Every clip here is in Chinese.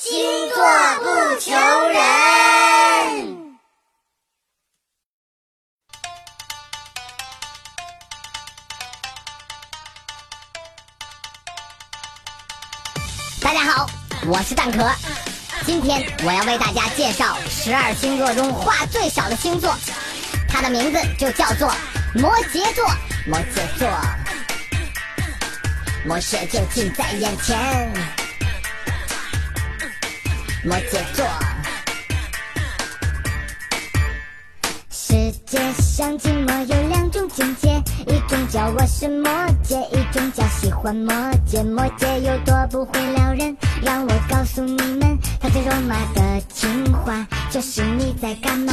星座不求人。大家好，我是蛋壳。今天我要为大家介绍十二星座中话最少的星座，它的名字就叫做摩羯座。摩羯座，魔羯就近在眼前。摩羯座，世界上寂寞有两种境界，一种叫我是摩羯，一种叫喜欢摩羯。摩羯有多不会撩人，让我告诉你们，他最肉麻的情话就是你在干嘛？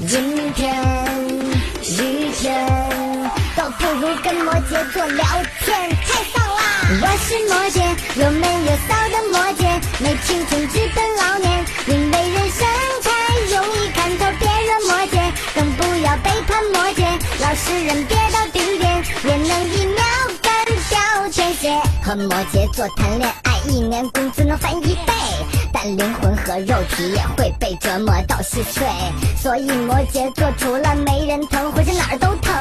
阴天、雨天，都不如跟摩羯座聊天，太丧啦！我是摩羯，有没有骚的摩羯？没青春直奔老年，因为人生太容易看透，别人摩羯，更不要背叛摩羯。老实人别到顶点，也能一秒干掉天蝎。和摩羯座谈恋爱，一年工资能翻一倍，但灵魂和肉体也会被折磨到稀碎。所以摩羯座除了没人疼，浑身哪儿都疼。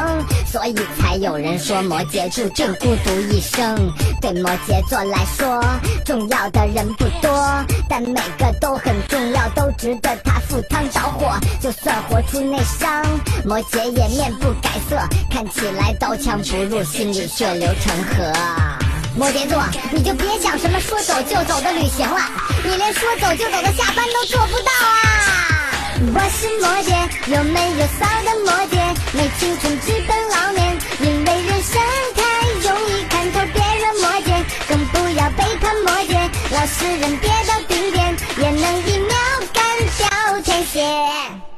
所以才有人说摩羯注定孤独一生。对摩羯座来说，重要的人不多，但每个都很重要，都值得他赴汤蹈火。就算活出内伤，摩羯也面不改色，看起来刀枪不入，心里血流成河。摩羯座，你就别想什么说走就走的旅行了，你连说走就走的下班都做不到！我是摩羯，有没有骚的摩羯？没青春直奔老年，因为人生太容易看透，别人摩羯，更不要背叛摩羯。老实人跌到顶点，也能一秒干掉天蝎。